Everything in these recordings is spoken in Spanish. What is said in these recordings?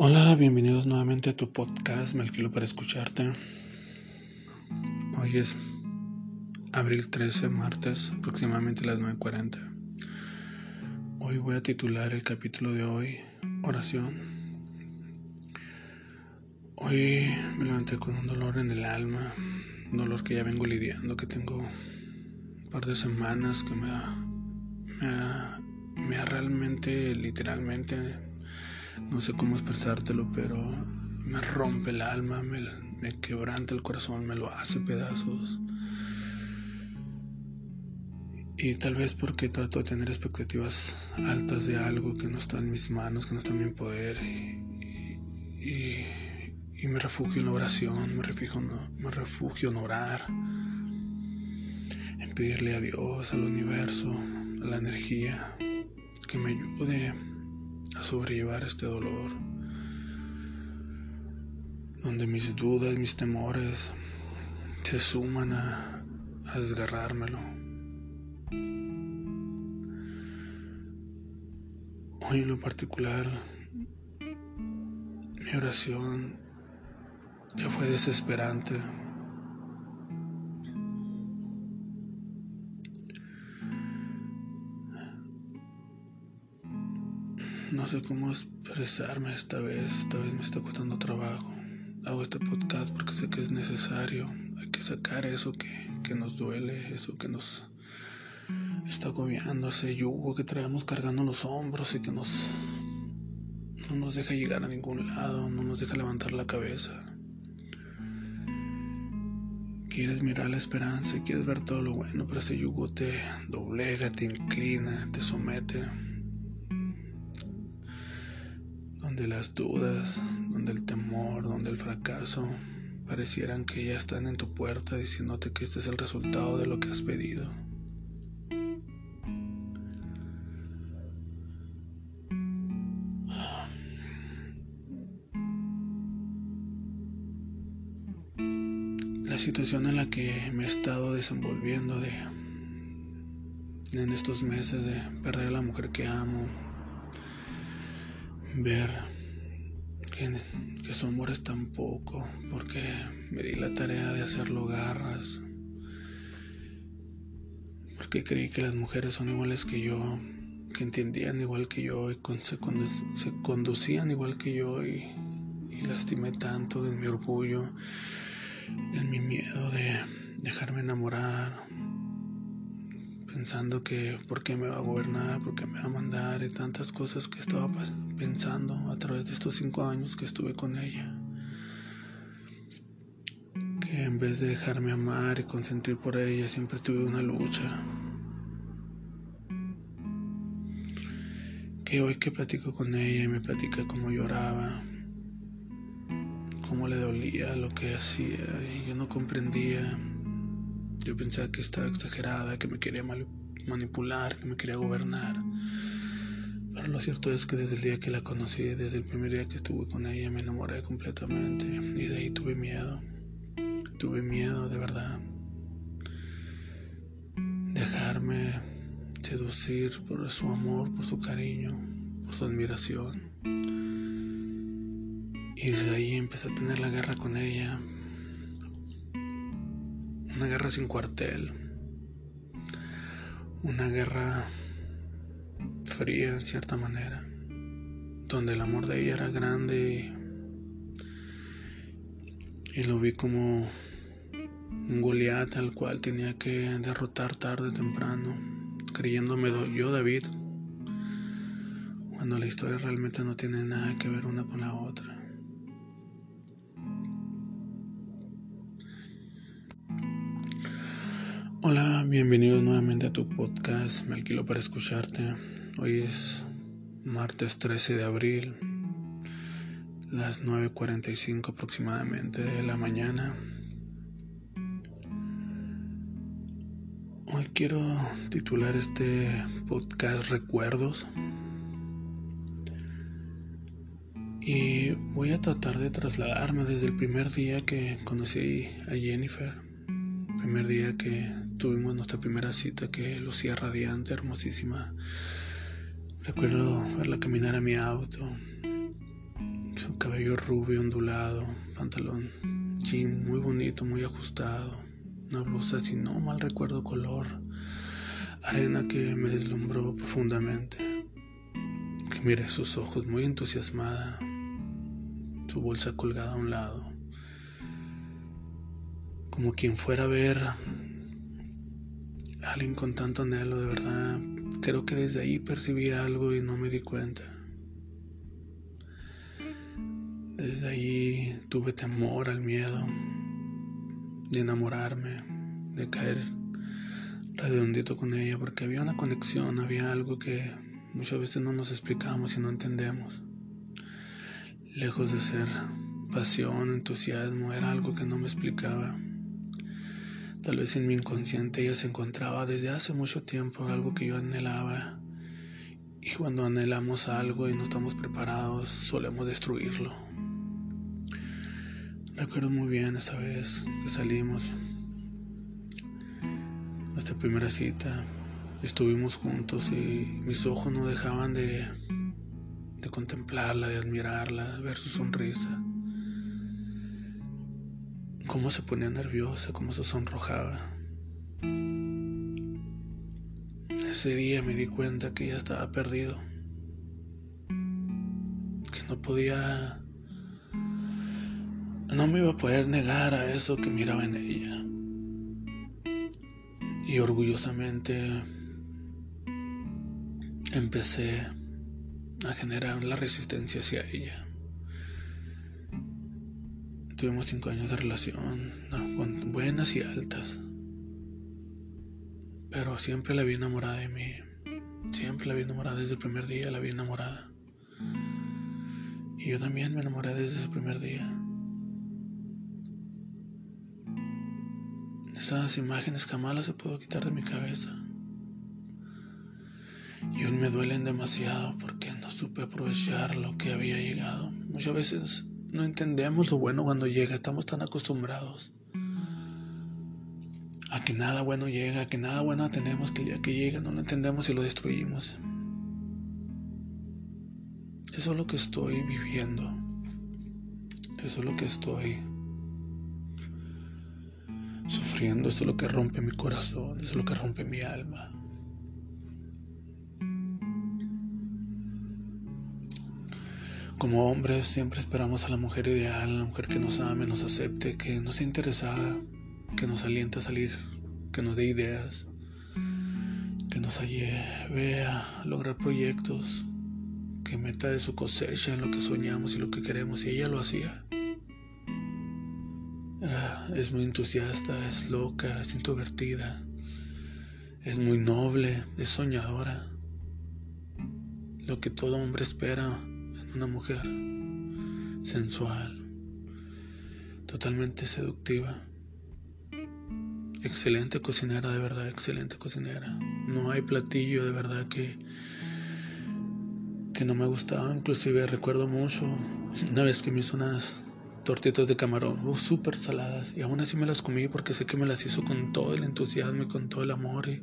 Hola, bienvenidos nuevamente a tu podcast, me alquilo para escucharte. Hoy es abril 13, martes, aproximadamente las 9.40. Hoy voy a titular el capítulo de hoy, oración. Hoy me levanté con un dolor en el alma, un dolor que ya vengo lidiando, que tengo un par de semanas que me ha, me ha, me ha realmente, literalmente, no sé cómo expresártelo, pero me rompe el alma, me, me quebranta el corazón, me lo hace pedazos. Y tal vez porque trato de tener expectativas altas de algo que no está en mis manos, que no está en mi poder. Y, me refugio en la oración, me refugio, me refugio en orar, en pedirle a Dios, al universo, a la energía, que me ayude a sobrellevar este dolor, donde mis dudas, mis temores se suman a, a desgarrármelo. Hoy en lo particular, mi oración ya fue desesperante. No sé cómo expresarme esta vez. Esta vez me está costando trabajo. Hago este podcast porque sé que es necesario. Hay que sacar eso que, que nos duele, eso que nos está agobiando, ese yugo que traemos cargando los hombros y que nos no nos deja llegar a ningún lado, no nos deja levantar la cabeza. Quieres mirar la esperanza, quieres ver todo lo bueno, pero ese yugo te doblega, te inclina, te somete donde las dudas, donde el temor, donde el fracaso parecieran que ya están en tu puerta diciéndote que este es el resultado de lo que has pedido. La situación en la que me he estado desenvolviendo de en estos meses de perder a la mujer que amo, ver que, que su amor es tan poco, porque me di la tarea de hacerlo garras, porque creí que las mujeres son iguales que yo, que entendían igual que yo y se, se, conducían igual que yo y, y lastimé tanto en mi orgullo, en mi miedo de dejarme enamorar, pensando que por qué me va a gobernar, por qué me va a mandar y tantas cosas que estaba pensando a través de estos cinco años que estuve con ella. Que en vez de dejarme amar y consentir por ella, siempre tuve una lucha. Que hoy que platico con ella y me platica cómo lloraba, cómo le dolía lo que hacía y yo no comprendía yo pensaba que estaba exagerada, que me quería manipular, que me quería gobernar. Pero lo cierto es que desde el día que la conocí, desde el primer día que estuve con ella, me enamoré completamente. Y de ahí tuve miedo. Tuve miedo, de verdad. Dejarme seducir por su amor, por su cariño, por su admiración. Y desde ahí empecé a tener la guerra con ella, una guerra sin cuartel, una guerra fría en cierta manera, donde el amor de ella era grande y, lo vi como un Goliat al cual tenía que derrotar tarde o temprano, creyéndome yo David, cuando la historia realmente no tiene nada que ver una con la otra. Hola, bienvenidos nuevamente a tu podcast. Me alquilo para escucharte. Hoy es martes 13 de abril, las 9.45 aproximadamente de la mañana. Hoy quiero titular este podcast Recuerdos. Y voy a tratar de trasladarme desde el primer día que conocí a Jennifer. Primer día que tuvimos nuestra primera cita que lucía radiante, hermosísima. Recuerdo verla caminar a mi auto, Su cabello rubio ondulado, pantalón jean muy bonito, muy ajustado, una blusa si no mal recuerdo color arena que me deslumbró profundamente. Que miré sus ojos muy entusiasmada, su bolsa colgada a un lado, como quien fuera a ver a alguien con tanto anhelo, de verdad. Creo que desde ahí percibí algo y no me di cuenta. Desde ahí tuve temor al miedo de enamorarme, de caer redondito con ella, porque había una conexión, había algo que muchas veces no nos explicamos y no entendemos. Lejos de ser pasión, entusiasmo, era algo que no me explicaba. Tal vez en mi inconsciente ella se encontraba desde hace mucho tiempo, algo que yo anhelaba. Y cuando anhelamos algo y no estamos preparados, solemos destruirlo. Recuerdo muy bien esa vez que salimos. Nuestra primera cita. Estuvimos juntos y mis ojos no dejaban de, de contemplarla, de admirarla, de ver su sonrisa. Cómo se ponía nerviosa, cómo se sonrojaba. Ese día me di cuenta que ya estaba perdido. Que no podía no me iba a poder negar a eso que miraba en ella. Y orgullosamente empecé a generar la resistencia hacia ella. Tuvimos cinco años de relación, con buenas y altas. Pero siempre la vi enamorada de mí. Siempre la vi enamorada desde el primer día, la vi enamorada. Y yo también me enamoré desde ese primer día. Esas imágenes jamás se puedo quitar de mi cabeza. Y hoy me duelen demasiado porque no supe aprovechar lo que había llegado. Muchas veces no entendemos lo bueno cuando llega, estamos tan acostumbrados a que nada bueno llega, a que nada bueno tenemos, que el día que llega no lo entendemos y lo destruimos. Eso es lo que estoy viviendo. Eso es lo que estoy sufriendo, eso es lo que rompe mi corazón, eso es lo que rompe mi alma. Como hombres siempre esperamos a la mujer ideal, a la mujer que nos ame, nos acepte, que nos sea interesada, que nos aliente a salir, que nos dé ideas, que nos lleve a lograr proyectos, que meta de su cosecha en lo que soñamos y lo que queremos, y ella lo hacía. Es muy entusiasta, es loca, es introvertida, es muy noble, es soñadora. Lo que todo hombre espera en una mujer, sensual, totalmente seductiva. Excelente cocinera, de verdad, excelente cocinera. No hay platillo de verdad que que no me gustaba. Inclusive recuerdo mucho una vez que me hizo unas tortitas de camarón, uh, súper saladas. Y aún así me las comí porque sé que me las hizo con todo el entusiasmo y con todo el amor. Y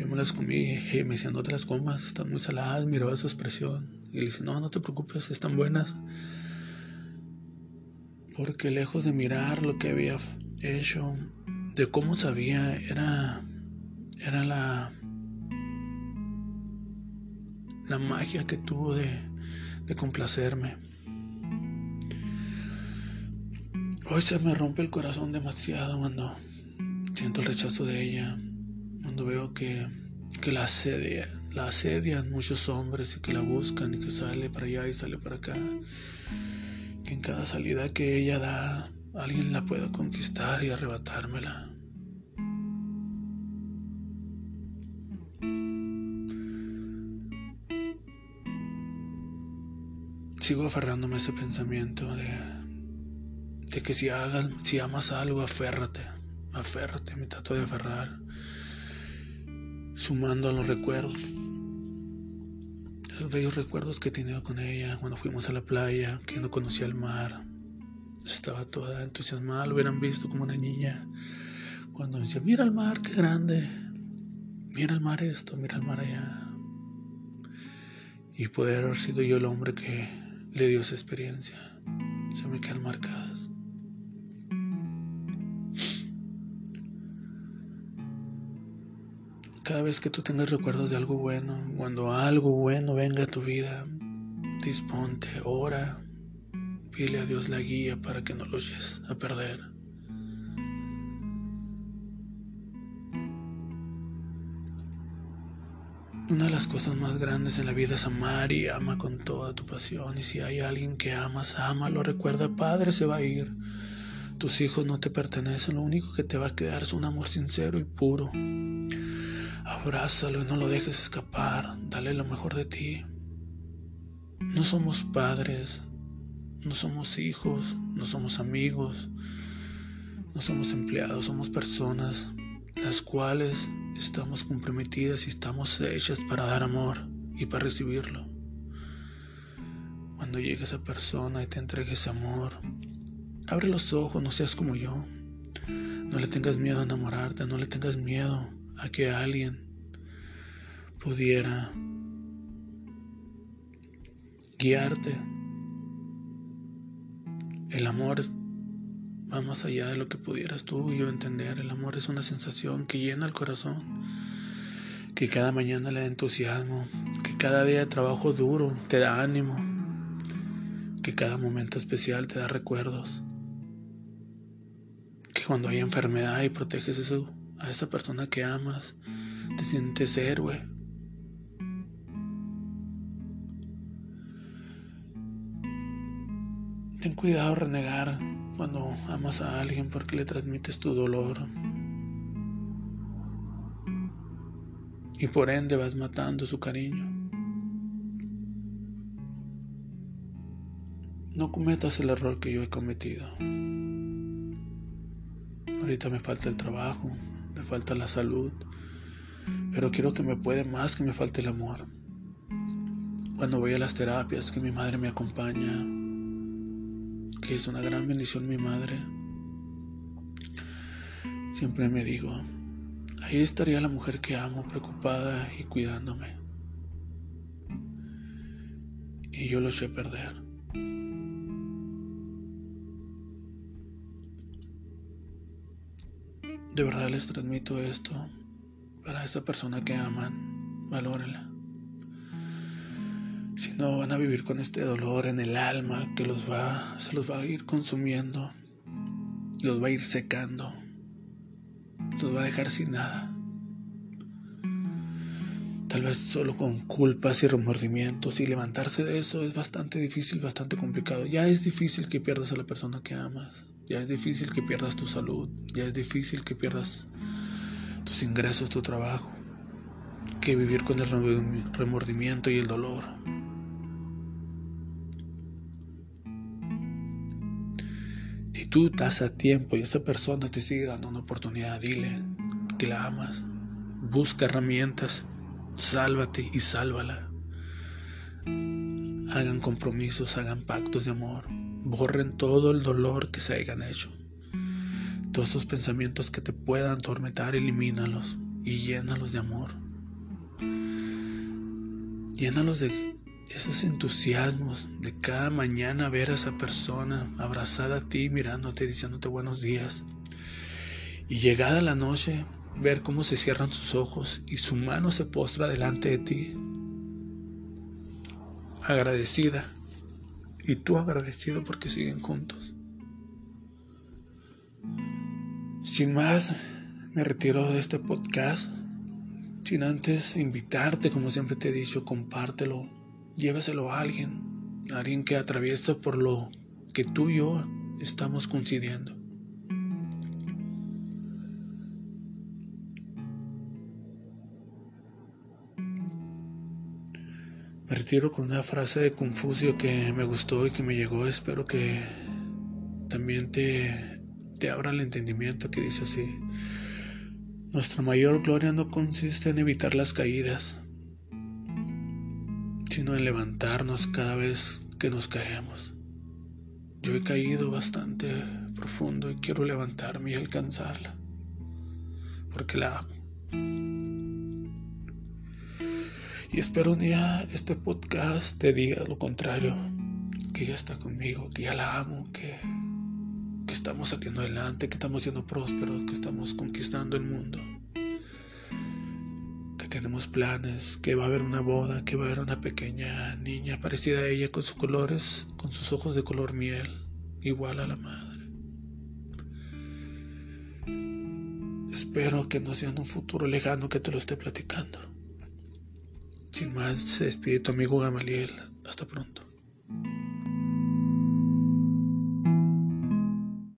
yo me las comí y me decía, no comas, están muy saladas. Miraba su expresión y le dice, no, no te preocupes, están buenas. Porque lejos de mirar lo que había hecho, de cómo sabía, era, era la, la magia que tuvo de, de complacerme. Hoy se me rompe el corazón demasiado cuando siento el rechazo de ella, cuando veo que, que la, asedia, la asedian muchos hombres y que la buscan y que sale para allá y sale para acá. Que en cada salida que ella da, alguien la pueda conquistar y arrebatármela. Sigo aferrándome a ese pensamiento de de que si, si amas algo, aférrate, aférrate, me trato de aferrar, sumando a los recuerdos, esos bellos recuerdos que he tenido con ella cuando fuimos a la playa, que no conocía el mar, estaba toda entusiasmada, lo hubieran visto como una niña, cuando me decía, mira el mar, qué grande, mira el mar esto, mira el mar allá, y poder haber sido yo el hombre que le dio esa experiencia. Se me quedan marcadas. Cada vez que tú tengas recuerdos de algo bueno, cuando algo bueno venga a tu vida, disponte, ora, pide a Dios la guía para que no lo lleves a perder. Una de las cosas más grandes en la vida es amar y ama con toda tu pasión. Y si hay alguien que amas, lo Recuerda, Padre se va a ir. Tus hijos no te pertenecen. Lo único que te va a quedar es un amor sincero y puro. Abrázalo y no lo dejes escapar. Dale lo mejor de ti. No somos padres, no somos hijos, no somos amigos, no somos empleados, somos personas las cuales estamos comprometidas y estamos hechas para dar amor y para recibirlo. Cuando llegue esa persona y te entregues amor, abre los ojos, no seas como yo. No le tengas miedo a enamorarte, no le tengas miedo a que alguien pudiera guiarte. El amor va más allá de lo que pudieras tú y yo entender. El amor es una sensación que llena el corazón, que cada mañana le da entusiasmo, que cada día de trabajo duro te da ánimo, que cada momento especial te da recuerdos, que cuando hay enfermedad y proteges eso, a esa persona que amas, te sientes héroe. Ten cuidado renegar cuando amas a alguien porque le transmites tu dolor. Y por ende vas matando su cariño. No cometas el error que yo he cometido. Ahorita me falta el trabajo, me falta la salud, pero quiero que me puede más que me falte el amor. Cuando voy a las terapias, que mi madre me acompaña, que es una gran bendición mi madre, siempre me digo, ahí estaría la mujer que amo, preocupada y cuidándome. Y yo lo a perder. De verdad les transmito esto para esa persona que aman, valórenla. Si no, van a vivir con este dolor en el alma que los va, se los va a ir consumiendo, los va a ir secando, los va a dejar sin nada. Tal vez solo con culpas y remordimientos y levantarse de eso es bastante difícil, bastante complicado. Ya es difícil que pierdas a la persona que amas, ya es difícil que pierdas tu salud, ya es difícil que pierdas tus ingresos, tu trabajo, que vivir con el remordimiento y el dolor. Tú estás a tiempo y esa persona te sigue dando una oportunidad, dile que la amas. Busca herramientas, sálvate y sálvala. Hagan compromisos, hagan pactos de amor. Borren todo el dolor que se hayan hecho. Todos esos pensamientos que te puedan atormentar, elimínalos y llénalos de amor. Llénalos de esos entusiasmos de cada mañana ver a esa persona abrazada a ti, mirándote, diciéndote buenos días. Y llegada la noche, ver cómo se cierran sus ojos y su mano se postra delante de ti, agradecida, y tú agradecido porque siguen juntos. Sin más, me retiro de este podcast, sin antes invitarte, como siempre te he dicho, compártelo llévaselo a alguien, a alguien que atraviesa por lo que tú y yo estamos coincidiendo. Me retiro con una frase de Confucio que me gustó y que me llegó. Espero que también te, te abra el entendimiento que dice así. Nuestra mayor gloria no consiste en evitar las caídas, sino en levantarnos cada vez que nos caemos. Yo he caído bastante profundo y quiero levantarme y alcanzarla, porque la amo. Y espero un día este podcast te diga lo contrario, que ella está conmigo, que ya la amo, que, que estamos saliendo adelante, que estamos siendo prósperos, que estamos conquistando el mundo tenemos planes, que va a haber una boda, que va a haber una pequeña niña parecida a ella con sus colores, con sus ojos de color miel, igual a la madre. Espero que no sea en un futuro lejano que te lo esté platicando. Sin más, se tu amigo Gamaliel. Hasta pronto.